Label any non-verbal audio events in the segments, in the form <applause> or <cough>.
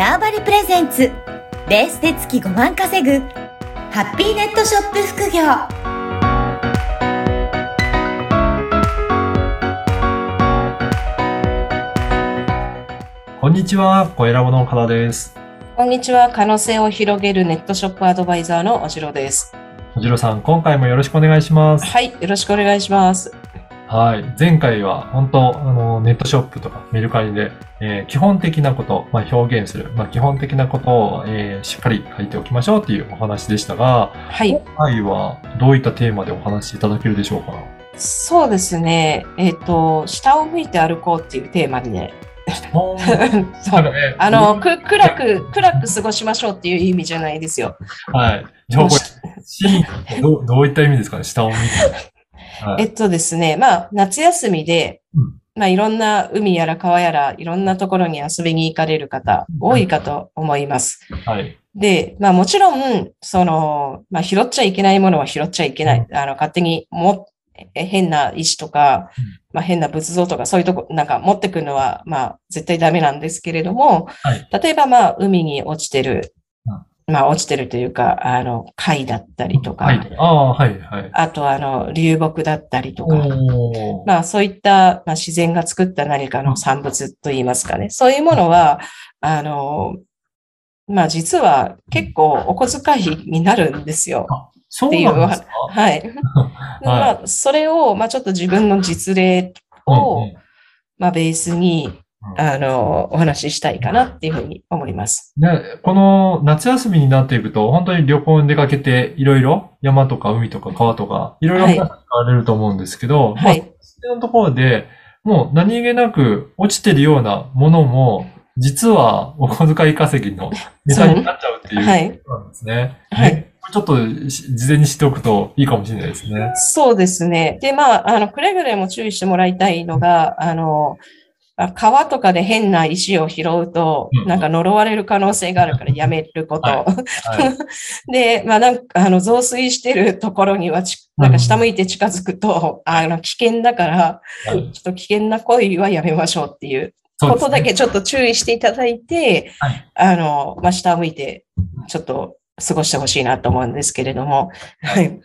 ターバリプレゼンツベースで月5万稼ぐハッピーネットショップ副業こんにちは、小ラボの岡田です。こんにちは。可能性を広げるネットショップアドバイザーのおじろです。おじろさん、今回もよろしくお願いします。はい。よろしくお願いします。はい。前回は本当、あの、ネットショップとかメルカリで、えー基本的なこと、まあ、表現する、まあ、基本的なことを、えーしっかり書いておきましょうっていうお話でしたが、はい。今回はどういったテーマでお話しいただけるでしょうか？そうですね。えっ、と、下を向いて歩こうっていうテーマでね。<laughs> そう。ねあの、く、暗く、暗く過ごしましょうっていう意味じゃないですよ。はい。どう、どういった意味ですかね？下を見て。はい。えっとですね、まあ、夏休みでうん、まあ、いろんな海やら川やら、いろんなところに遊びに行かれる方、多いかと思います。はい。で、まあもちろん、その、まあ拾っちゃいけないものは拾っちゃいけない。あの、勝手にも、え変な石とかうん、まあ変な仏像とかそういうとこ、なんか持ってくるのは、まあ絶対ダメなんですけれども、はい。例えばまあ海に落ちてる、まあ落ちてるというか、あの、貝だったりとか、はい。ああ、はい、はい。あとあの、流木だったりとか、まあそういった、まあ、自然が作った何かの産物といいますかね。そういうものは、あの、まあ実は結構お小遣いになるんですよ。そうなんですか？はい。で <laughs> まあそれを、まあちょっと自分の実例を、まあベースに、うんあの、お話ししたいかなっていうふうに思います。ね、この夏休みになっていくと、本当に旅行に出かけて、いろいろ山とか海とか川とか、いろいろはい皆さん使われると思うんですけど、まあ、はい。そのところで、もう何気なく落ちてるようなものも、実はお小遣い稼ぎのネタになっちゃうっていうはい。ことなんですね。はいねちょっとし事前に知っておくといいかもしれないですね。そうですね。で、まあ、あの、くれぐれも注意してもらいたいのが、あの、あ川とかで変な石を拾うとうん、なんか呪われる可能性があるからやめること。ははい。<laughs> で、まあなんか、あの、増水してるところにはち、なんか下向いて近づくと、あの、危険だから、はい。ちょっと危険な行為はやめましょうっていうことだけちょっと注意していただいて、はい。あの、まあ下を向いて、ちょっと過ごしてほしいなと思うんですけれども、はい。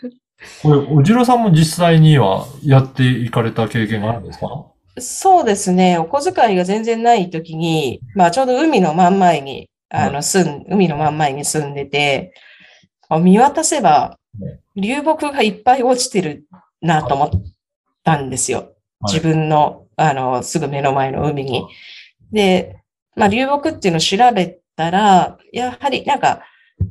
これ、おじろさんも実際にはやっていかれた経験があるんですか？そうですね。お小遣いが全然ない時に、まあちょうど海の真ん前に、あはの、住ん、海の真ん前に住んでて、あ見渡せばね、流木がいっぱい落ちてるなと思ったんですよ。はい自分の、あの、すぐ目の前の海に。で、まあ流木っていうのを調べたら、やはりなんか、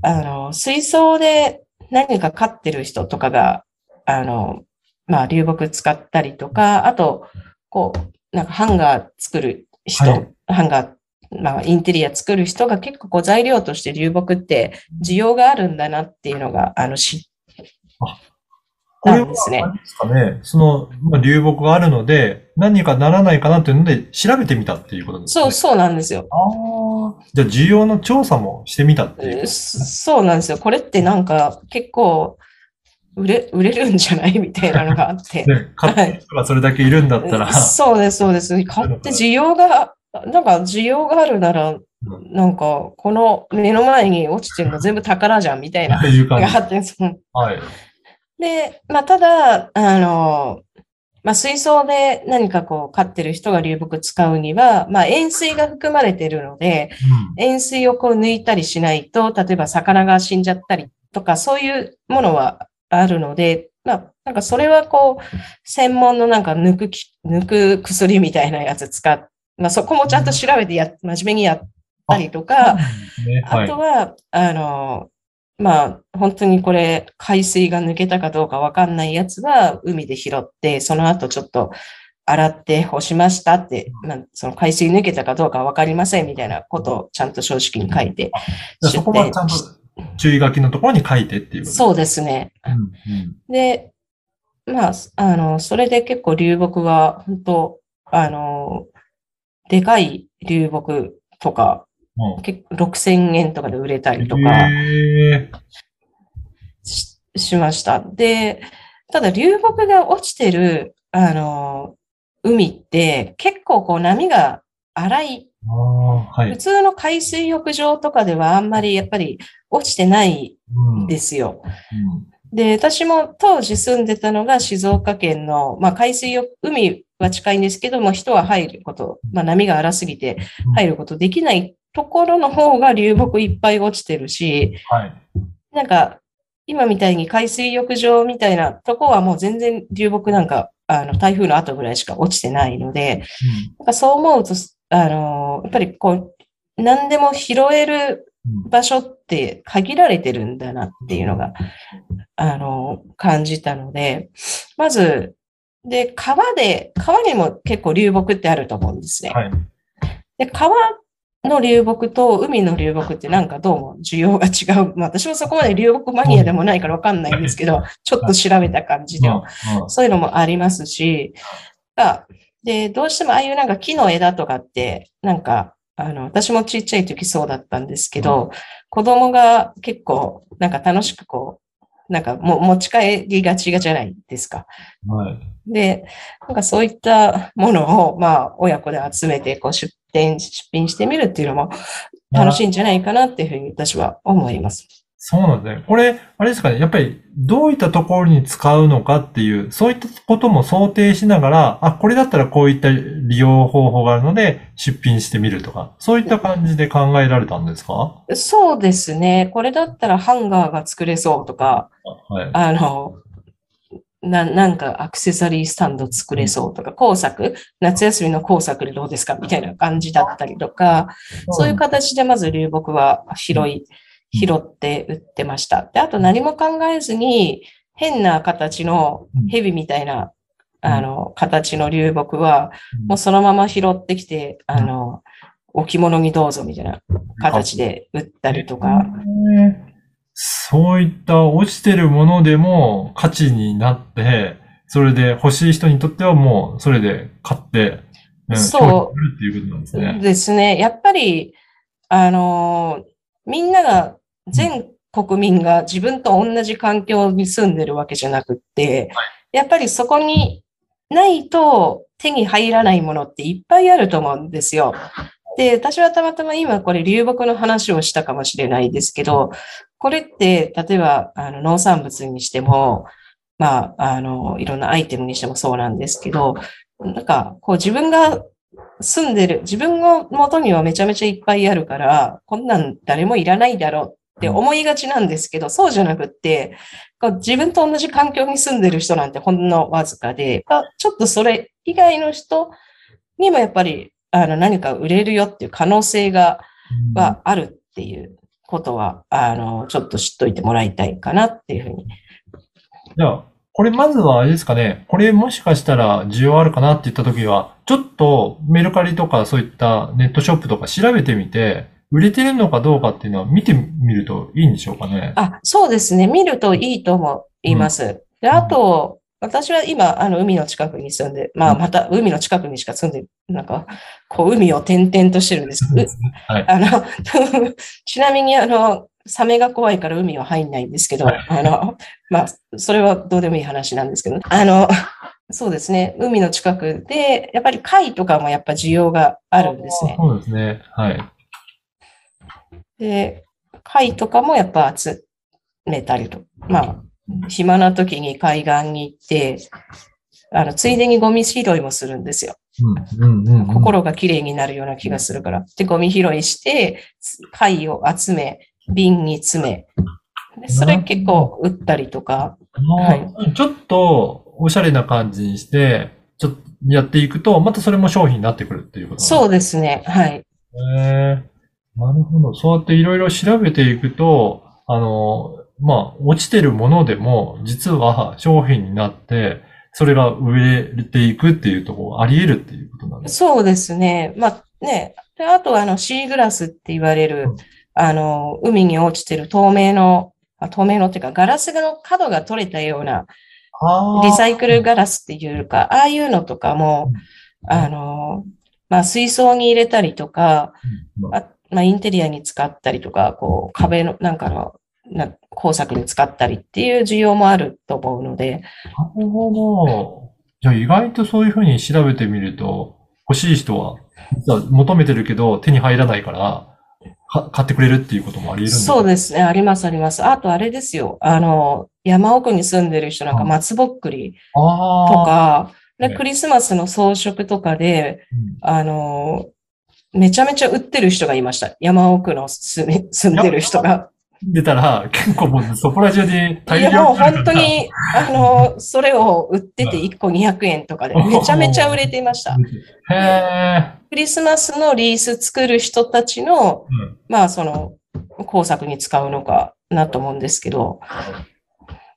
あの、水槽で何か飼ってる人とかが、あの、まあ流木使ったりとか、あと、こう、なんかハンガー作る人、はいハンガー、まあインテリア作る人が結構こう材料として流木って需要があるんだなっていうのが、あの、知っこれはなんですねですかね、その、まあ、流木があるので、何かならないかなっていうので、調べてみたっていうことですね。そう、そうなんですよ。ああ。じゃあ、需要の調査もしてみたっていうね。そうなんですよ。これってなんか結構売れ、売れるんじゃない？<laughs> みたいなのがあって。ね、買ってる人がそれだけいるんだったら、そうです、そうです。買って需要が、なんか需要があるなら、なんかこの目の前に落ちてるの全部宝じゃんみたいながあって、その。はい。で、まあ、ただ、あの、まあ、水槽で何かこう飼ってる人が流木使うには、まあ、塩水が含まれているので、塩水をこう抜いたりしないと、例えば魚が死んじゃったりとか、そういうものはあるので、まあ、なんかそれはこう、専門のなんか抜くき、抜く薬みたいなやつ使っ、まあそこもちゃんと調べてや、真面目にやったりとか、ね、はいあと。は、あの、まあ、本当にこれ、海水が抜けたかどうかわかんないやつは、海で拾って、その後ちょっと洗って干しましたって、まあ、その海水抜けたかどうかわかりませんみたいなことをちゃんと正直に書いて、そこはちゃんと注意書きのところに書いてっていうそうですね。うんうん。で、まあ、あの、それで結構流木は、本当あの、でかい流木とか、うん。結構6000円とかで売れたりとか、ししました。で、ただ流木が落ちてる、あの、海って結構こう波が荒い。はい、普通の海水浴場とかではあんまりやっぱり落ちてないんですよ。うん、で、私も当時住んでたのが静岡県の、まあ海水浴、海は近いんですけども、人は入ること、まあ波が荒すぎて入ることできないところの方が流木いっぱい落ちてるし、はい、なんか今みたいに海水浴場みたいなとこはもう全然流木なんか、あの、台風の後ぐらいしか落ちてないので、うん、なんかそう思うと、あの、やっぱりこう、何でも拾える場所って限られてるんだなっていうのが、あの、感じたので、まず、で、川で、川にも結構流木ってあると思うんですね。はい、で、川の流木と海の流木ってなんかどうも需要が違う。まあ私もそこまで流木マニアでもないからわかんないんですけど、ちょっと調べた感じでは、そういうのもありますし、で、どうしてもああいうなんか木の枝とかって、なんか、あの、私もちっちゃい時そうだったんですけど、子供が結構なんか楽しくこう、なんかも持ち帰りがちがじゃないですか。はい。で、なんかそういったものを、まあ、親子で集めて、こう出展、出品してみるっていうのも楽しいんじゃないかなっていうふうに私は思います。そうなんですね。これ、あれですかね。やっぱり、どういったところに使うのかっていう、そういったことも想定しながら、あ、これだったらこういった利用方法があるので、出品してみるとか、そういった感じで考えられたんですか？そうですね。これだったらハンガーが作れそうとか、はい、あの、な、なんかアクセサリースタンド作れそうとか、工作、夏休みの工作でどうですか？みたいな感じだったりとか、そういう形でまず流木は拾い、拾って売ってました。で、あと何も考えずに、変な形の蛇みたいな、あの、形の流木は、もうそのまま拾ってきて、あの、置物にどうぞみたいな形で売ったりとか。そういった落ちてるものでも価値になって、それで欲しい人にとってはもうそれで買って、うん、そう。っていうことなんですね。ですね。やっぱり、あのみんなが、全国民が自分と同じ環境に住んでるわけじゃなくって、はい、やっぱりそこにないと手に入らないものっていっぱいあると思うんですよ。で、私はたまたま今これ流木の話をしたかもしれないですけど、これって、例えば、あの、農産物にしても、まあ、あの、いろんなアイテムにしてもそうなんですけど、なんか、こう自分が住んでる、自分の元にはめちゃめちゃいっぱいあるから、こんなん誰もいらないだろうって思いがちなんですけど、そうじゃなくって、こう自分と同じ環境に住んでる人なんてほんのわずかで、ちょっとそれ以外の人にもやっぱりあの何か売れるよっていう可能性が、はあるっていうことは、あの、ちょっと知っといてもらいたいかなっていうふうに。じゃあ、これまずはあれですかね、これもしかしたら需要あるかなって言ったときは、ちょっとメルカリとかそういったネットショップとか調べてみて、売れてるのかどうかっていうのは見てみるといいんでしょうかね。あ、そうですね。見るといいと思います。うん、であと、私は今、あの、海の近くに住んで、まあ、また海の近くにしか住んで、なんか、こう、海を点々としてるんです。けど、はい、あの、<laughs> ちなみに、あの、サメが怖いから海は入んないんですけど、はい、あの、まあ、それはどうでもいい話なんですけど、あの、そうですね、海の近くで、やっぱり貝とかもやっぱ需要があるんですね。そうですね、はい。で、貝とかもやっぱ集めたりと、まあ、暇な時に海岸に行って、あの、ついでにゴミ拾いもするんですよ。心が綺麗になるような気がするから。で、ゴミ拾いして、貝を集め、瓶に詰め、でそれ結構売ったりとか。はい、ちょっとおしゃれな感じにして、ちょっとやっていくと、またそれも商品になってくるっていうことそうですね。はい。へえー、なるほど。そうやっていろいろ調べていくと、あの、まあ、落ちてるものでも、実は商品になって、それが売れていくっていうところあり得るっていうことなんですか？そうですね。まあね、であとあのシーグラスって言われる、うん、あの、海に落ちてる透明の、透明のっていうかガラスの角が取れたような、リサイクルガラスっていうか、ああいうのとかも、あの、まあ水槽に入れたりとか、あまあインテリアに使ったりとか、こう壁のなんかのな工作に使ったりっていう需要もあると思うので。なるほど。じゃあ意外とそういうふうに調べてみると、欲しい人は、求めてるけど手に入らないから、か買ってくれるっていうこともあり得るんそうでですね。あります、あります。あと、あれですよ。あの、山奥に住んでる人なんかうん松ぼっくりとあ。か、で、ねクリスマスの装飾とかで、うんあの、めちゃめちゃ売ってる人がいました。山奥の住み住んでる人が。出たら、結構もうそこら中に大量いや、もう本当に、あの、それを売ってて1個200円とかで、めちゃめちゃ売れていました。へえ。クリスマスのリース作る人たちの、うんまあ、その、工作に使うのかなと思うんですけど、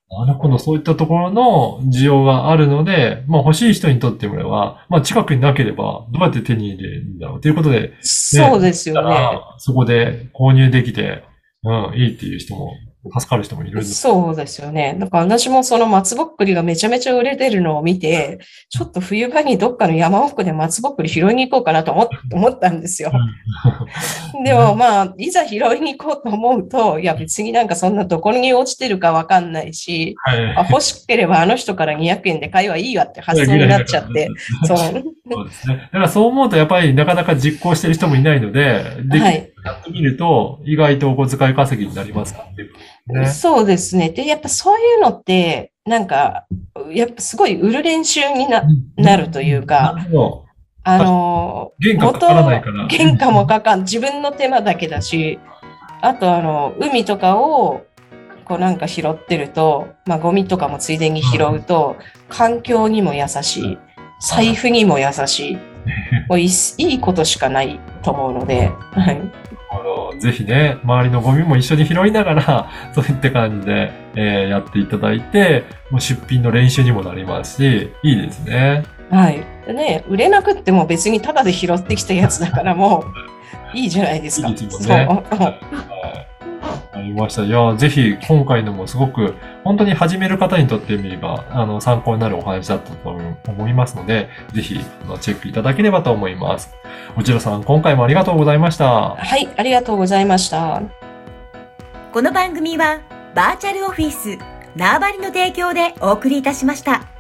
なるほど。そういったところの需要があるので、まあ欲しい人にとってもは、まあ近くになければどうやって手に入れるんだろう？ということで、そうですよね。そこで購入できて、うん、いいっていう人も、助かる人もいる。そうですよね。だから私もその松ぼっくりがめちゃめちゃ売れてるのを見て、ちょっと冬場にどっかの山奥で松ぼっくり拾いに行こうかなと思っ思ったんですよ。<laughs> でもまあ、いざ拾いに行こうと思うと、いや別になんかそんなどこに落ちてるかわかんないし、はい。あ欲しければあの人から200円で買いはいいわって発想になっちゃって、そう。そうですね。だからそう思うとやっぱりなかなか実行してる人もいないので、できはるい。やってみると意外とお小遣い稼ぎになりますっていうね。そうですね。で、やっぱそういうのって、なんか、やっぱすごい売る練習にな、なるというか。あの、原価かからないから。原価もかかん、自分の手間だけだし、あとあの、海とかを、こうなんか拾ってると、まあゴミとかもついでに拾うと、環境にも優しい、財布にも優しい、もういいいいことしかないと思うので、はい。ぜひね、周りのゴミも一緒に拾いながら、<laughs> そういった感じで、えーやっていただいて、もう出品の練習にもなりますし、いいですね。はい。でね、売れなくっても別にタダで拾ってきたやつだからもう、<laughs> いいじゃないですか。いいですねそう。はいありました。いや、ぜひ今回のもすごく、本当に始める方にとってみれば、あの、参考になるお話だったと思いますので、ぜひ、あのチェックいただければと思います。おちろさん、今回もありがとうございました。はい、ありがとうございました。この番組はバーチャルオフィス縄張りの提供でお送りいたしました。